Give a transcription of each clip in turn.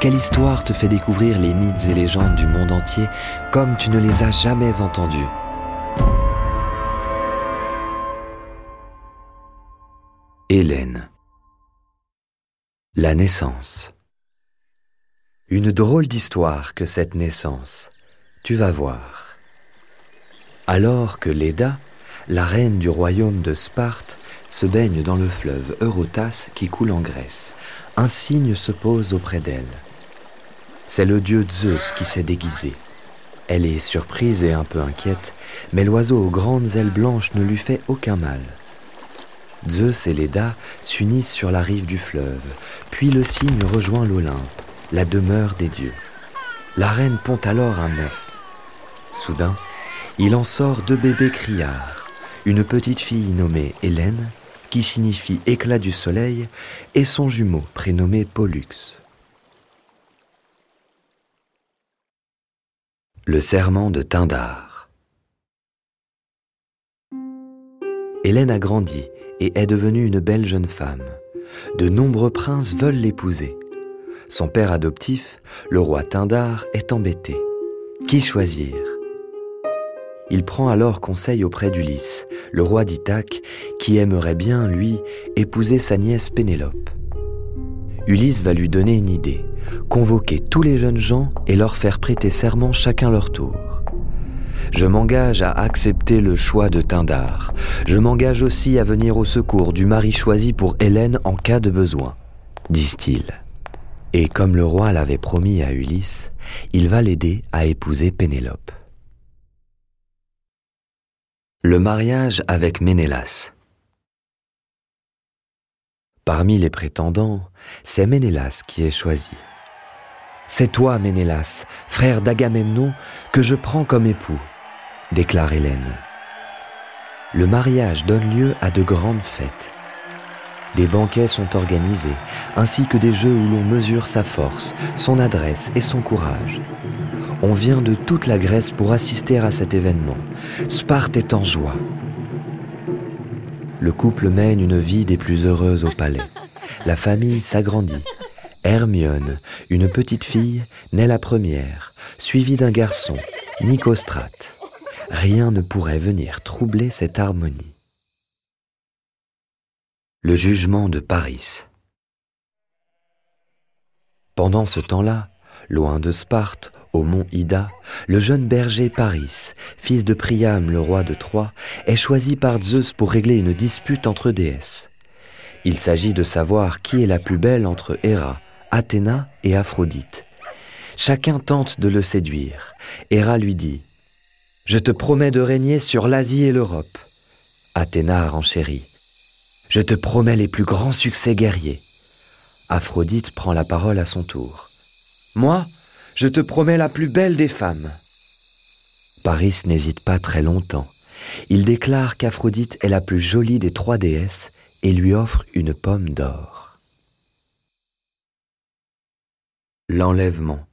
Quelle histoire te fait découvrir les mythes et légendes du monde entier comme tu ne les as jamais entendus Hélène La naissance Une drôle d'histoire que cette naissance, tu vas voir. Alors que Léda, la reine du royaume de Sparte, se baigne dans le fleuve Eurotas qui coule en Grèce, un signe se pose auprès d'elle. C'est le dieu Zeus qui s'est déguisé. Elle est surprise et un peu inquiète, mais l'oiseau aux grandes ailes blanches ne lui fait aucun mal. Zeus et Léda s'unissent sur la rive du fleuve, puis le cygne rejoint l'Olympe, la demeure des dieux. La reine pond alors un œuf. Soudain, il en sort deux bébés criards, une petite fille nommée Hélène, qui signifie éclat du soleil, et son jumeau prénommé Pollux. Le serment de Tyndare. Hélène a grandi et est devenue une belle jeune femme. De nombreux princes veulent l'épouser. Son père adoptif, le roi Tyndare, est embêté. Qui choisir? Il prend alors conseil auprès d'Ulysse, le roi d'Ithaque, qui aimerait bien, lui, épouser sa nièce Pénélope. Ulysse va lui donner une idée convoquer tous les jeunes gens et leur faire prêter serment chacun leur tour. Je m'engage à accepter le choix de Tyndare. Je m'engage aussi à venir au secours du mari choisi pour Hélène en cas de besoin, disent-ils. Et comme le roi l'avait promis à Ulysse, il va l'aider à épouser Pénélope. Le mariage avec Ménélas. Parmi les prétendants, c'est Ménélas qui est choisi. C'est toi, Ménélas, frère d'Agamemnon, que je prends comme époux, déclare Hélène. Le mariage donne lieu à de grandes fêtes. Des banquets sont organisés, ainsi que des jeux où l'on mesure sa force, son adresse et son courage. On vient de toute la Grèce pour assister à cet événement. Sparte est en joie. Le couple mène une vie des plus heureuses au palais. La famille s'agrandit. Hermione, une petite fille, naît la première, suivie d'un garçon, Nicostrate. Rien ne pourrait venir troubler cette harmonie. Le jugement de Paris. Pendant ce temps-là, loin de Sparte, au mont Ida, le jeune berger Paris, fils de Priam, le roi de Troie, est choisi par Zeus pour régler une dispute entre déesses. Il s'agit de savoir qui est la plus belle entre Héra, Athéna et Aphrodite. Chacun tente de le séduire. Héra lui dit Je te promets de régner sur l'Asie et l'Europe. Athéna renchérit Je te promets les plus grands succès guerriers. Aphrodite prend la parole à son tour. Moi, je te promets la plus belle des femmes. Paris n'hésite pas très longtemps. Il déclare qu'Aphrodite est la plus jolie des trois déesses et lui offre une pomme d'or. L'enlèvement.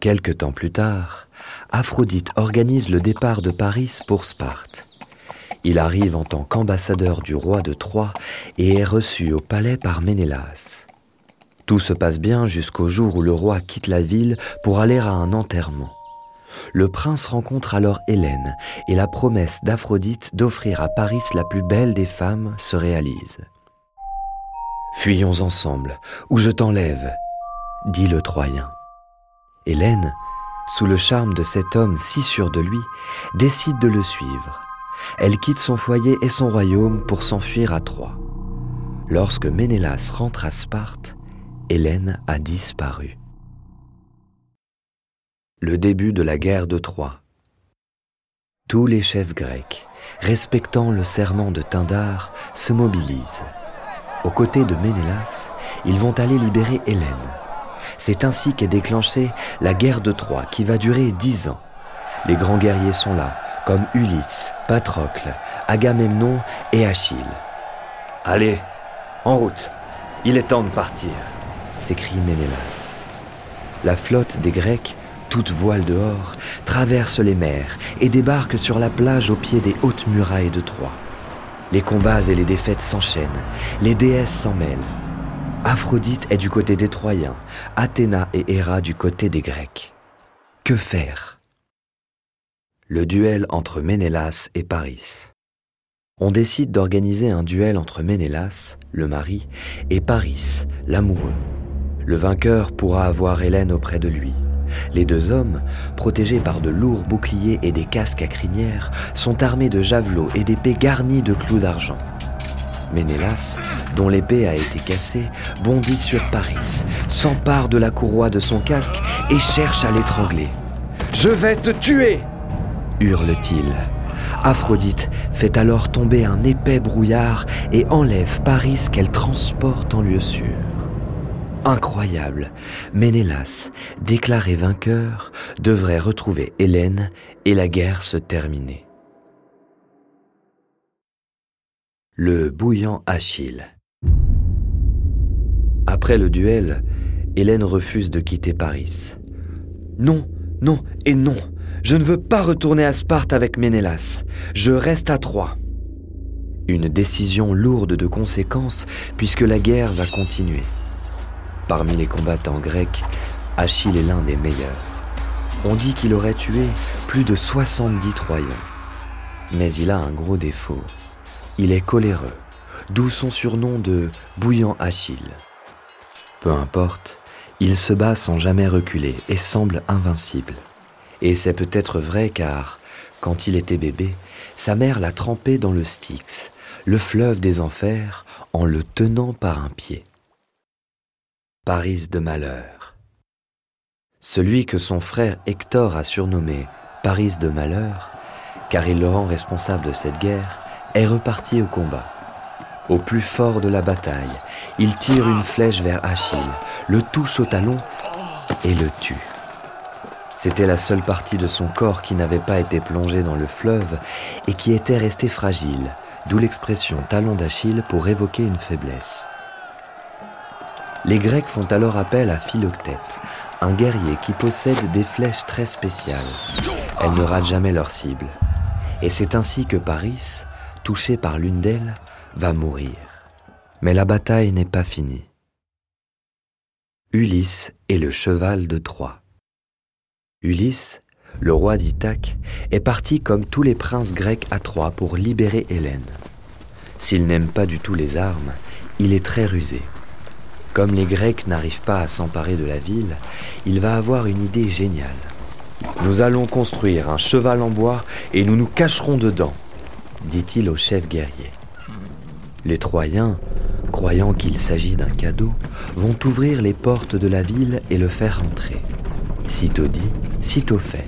Quelque temps plus tard, Aphrodite organise le départ de Paris pour Sparte. Il arrive en tant qu'ambassadeur du roi de Troie et est reçu au palais par Ménélas. Tout se passe bien jusqu'au jour où le roi quitte la ville pour aller à un enterrement. Le prince rencontre alors Hélène et la promesse d'Aphrodite d'offrir à Paris la plus belle des femmes se réalise. Fuyons ensemble, ou je t'enlève, dit le Troyen. Hélène, sous le charme de cet homme si sûr de lui, décide de le suivre. Elle quitte son foyer et son royaume pour s'enfuir à Troie. Lorsque Ménélas rentre à Sparte, Hélène a disparu. Le début de la guerre de Troie. Tous les chefs grecs, respectant le serment de Tyndare, se mobilisent. Aux côtés de Ménélas, ils vont aller libérer Hélène. C'est ainsi qu'est déclenchée la guerre de Troie qui va durer dix ans. Les grands guerriers sont là, comme Ulysse, Patrocle, Agamemnon et Achille. Allez, en route, il est temps de partir, s'écrie Ménélas. La flotte des Grecs, toute voile dehors, traverse les mers et débarque sur la plage au pied des hautes murailles de Troie. Les combats et les défaites s'enchaînent, les déesses s'en mêlent. Aphrodite est du côté des Troyens, Athéna et Héra du côté des Grecs. Que faire? Le duel entre Ménélas et Paris. On décide d'organiser un duel entre Ménélas, le mari, et Paris, l'amoureux. Le vainqueur pourra avoir Hélène auprès de lui. Les deux hommes, protégés par de lourds boucliers et des casques à crinière, sont armés de javelots et d'épées garnies de clous d'argent. Ménélas, dont l'épée a été cassée, bondit sur Paris, s'empare de la courroie de son casque et cherche à l'étrangler. Je vais te tuer hurle-t-il. Aphrodite fait alors tomber un épais brouillard et enlève Paris qu'elle transporte en lieu sûr. Incroyable, Ménélas, déclaré vainqueur, devrait retrouver Hélène et la guerre se terminer. Le bouillant Achille. Après le duel, Hélène refuse de quitter Paris. Non, non et non, je ne veux pas retourner à Sparte avec Ménélas. Je reste à Troie. Une décision lourde de conséquences puisque la guerre va continuer. Parmi les combattants grecs, Achille est l'un des meilleurs. On dit qu'il aurait tué plus de 70 Troyens. Mais il a un gros défaut. Il est coléreux, d'où son surnom de bouillant Achille. Peu importe, il se bat sans jamais reculer et semble invincible. Et c'est peut-être vrai car, quand il était bébé, sa mère l'a trempé dans le Styx, le fleuve des enfers, en le tenant par un pied. Paris de malheur. Celui que son frère Hector a surnommé Paris de malheur, car il le rend responsable de cette guerre, est reparti au combat. Au plus fort de la bataille, il tire une flèche vers Achille, le touche au talon et le tue. C'était la seule partie de son corps qui n'avait pas été plongée dans le fleuve et qui était restée fragile, d'où l'expression talon d'Achille pour évoquer une faiblesse. Les Grecs font alors appel à Philoctète, un guerrier qui possède des flèches très spéciales. Elles ne ratent jamais leur cible. Et c'est ainsi que Paris, touché par l'une d'elles, va mourir. Mais la bataille n'est pas finie. Ulysse est le cheval de Troie. Ulysse, le roi d'Ithaque, est parti comme tous les princes grecs à Troie pour libérer Hélène. S'il n'aime pas du tout les armes, il est très rusé. Comme les Grecs n'arrivent pas à s'emparer de la ville, il va avoir une idée géniale. Nous allons construire un cheval en bois et nous nous cacherons dedans, dit-il au chef guerrier. Les Troyens, croyant qu'il s'agit d'un cadeau, vont ouvrir les portes de la ville et le faire entrer. Sitôt dit, sitôt fait.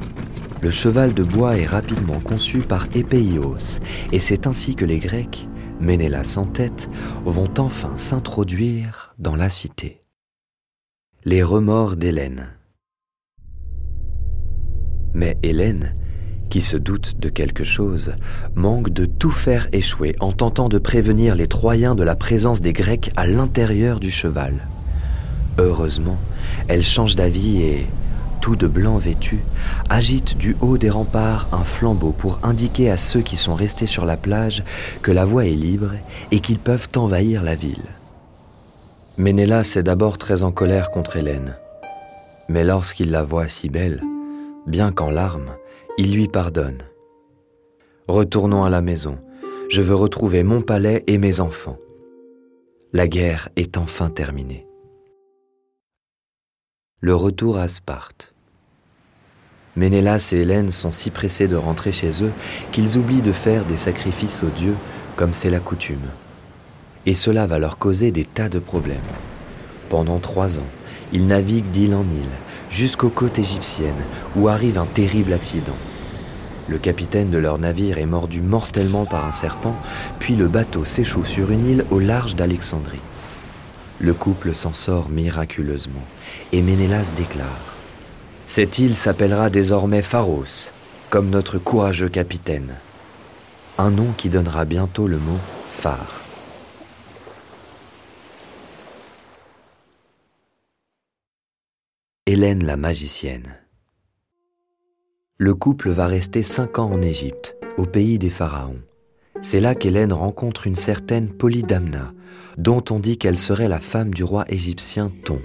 Le cheval de bois est rapidement conçu par Épéios, et c'est ainsi que les Grecs, Ménélas en tête, vont enfin s'introduire dans la cité. Les remords d'Hélène. Mais Hélène, qui se doute de quelque chose, manque de tout faire échouer en tentant de prévenir les Troyens de la présence des Grecs à l'intérieur du cheval. Heureusement, elle change d'avis et, tout de blanc vêtu, agite du haut des remparts un flambeau pour indiquer à ceux qui sont restés sur la plage que la voie est libre et qu'ils peuvent envahir la ville. Ménélas est d'abord très en colère contre Hélène. Mais lorsqu'il la voit si belle, bien qu'en larmes, il lui pardonne. Retournons à la maison. Je veux retrouver mon palais et mes enfants. La guerre est enfin terminée. Le retour à Sparte. Ménélas et Hélène sont si pressés de rentrer chez eux qu'ils oublient de faire des sacrifices aux dieux comme c'est la coutume. Et cela va leur causer des tas de problèmes. Pendant trois ans, ils naviguent d'île en île, jusqu'aux côtes égyptiennes, où arrive un terrible accident. Le capitaine de leur navire est mordu mortellement par un serpent, puis le bateau s'échoue sur une île au large d'Alexandrie. Le couple s'en sort miraculeusement et Ménélas déclare Cette île s'appellera désormais Pharos, comme notre courageux capitaine. Un nom qui donnera bientôt le mot phare. Hélène la magicienne. Le couple va rester cinq ans en Égypte, au pays des pharaons. C'est là qu'Hélène rencontre une certaine Polydamna, dont on dit qu'elle serait la femme du roi égyptien Thon.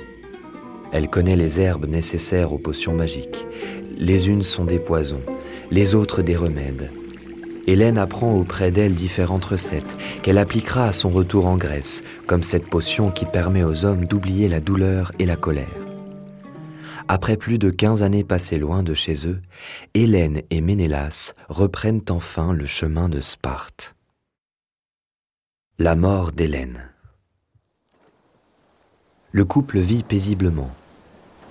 Elle connaît les herbes nécessaires aux potions magiques. Les unes sont des poisons, les autres des remèdes. Hélène apprend auprès d'elle différentes recettes qu'elle appliquera à son retour en Grèce, comme cette potion qui permet aux hommes d'oublier la douleur et la colère. Après plus de quinze années passées loin de chez eux, Hélène et Ménélas reprennent enfin le chemin de Sparte. La mort d'Hélène. Le couple vit paisiblement,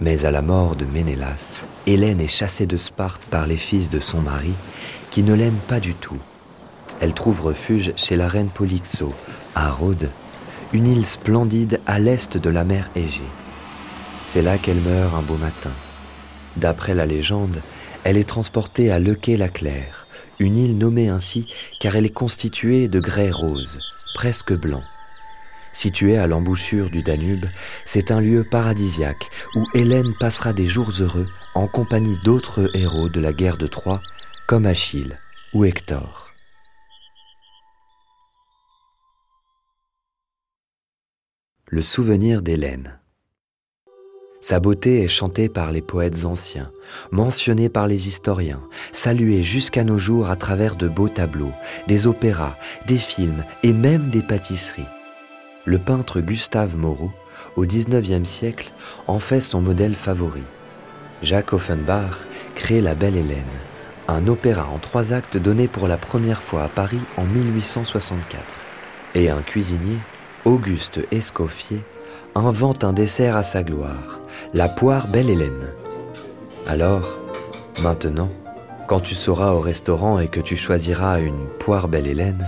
mais à la mort de Ménélas, Hélène est chassée de Sparte par les fils de son mari, qui ne l'aiment pas du tout. Elle trouve refuge chez la reine Polyxo, à Rhodes, une île splendide à l'est de la mer Égée. C'est là qu'elle meurt un beau matin. D'après la légende, elle est transportée à Lequet-la-Claire, une île nommée ainsi car elle est constituée de grès rose, presque blanc. Située à l'embouchure du Danube, c'est un lieu paradisiaque où Hélène passera des jours heureux en compagnie d'autres héros de la guerre de Troie, comme Achille ou Hector. Le souvenir d'Hélène. Sa beauté est chantée par les poètes anciens, mentionnée par les historiens, saluée jusqu'à nos jours à travers de beaux tableaux, des opéras, des films et même des pâtisseries. Le peintre Gustave Moreau, au XIXe siècle, en fait son modèle favori. Jacques Offenbach crée La Belle Hélène, un opéra en trois actes donné pour la première fois à Paris en 1864. Et un cuisinier, Auguste Escoffier, invente un dessert à sa gloire, la poire Belle Hélène. Alors, maintenant, quand tu seras au restaurant et que tu choisiras une poire Belle Hélène,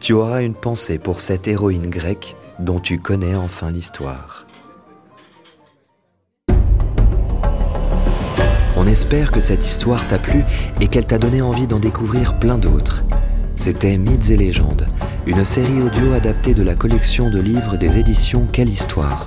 tu auras une pensée pour cette héroïne grecque dont tu connais enfin l'histoire. On espère que cette histoire t'a plu et qu'elle t'a donné envie d'en découvrir plein d'autres. C'était Mythes et légendes, une série audio adaptée de la collection de livres des éditions Quelle Histoire.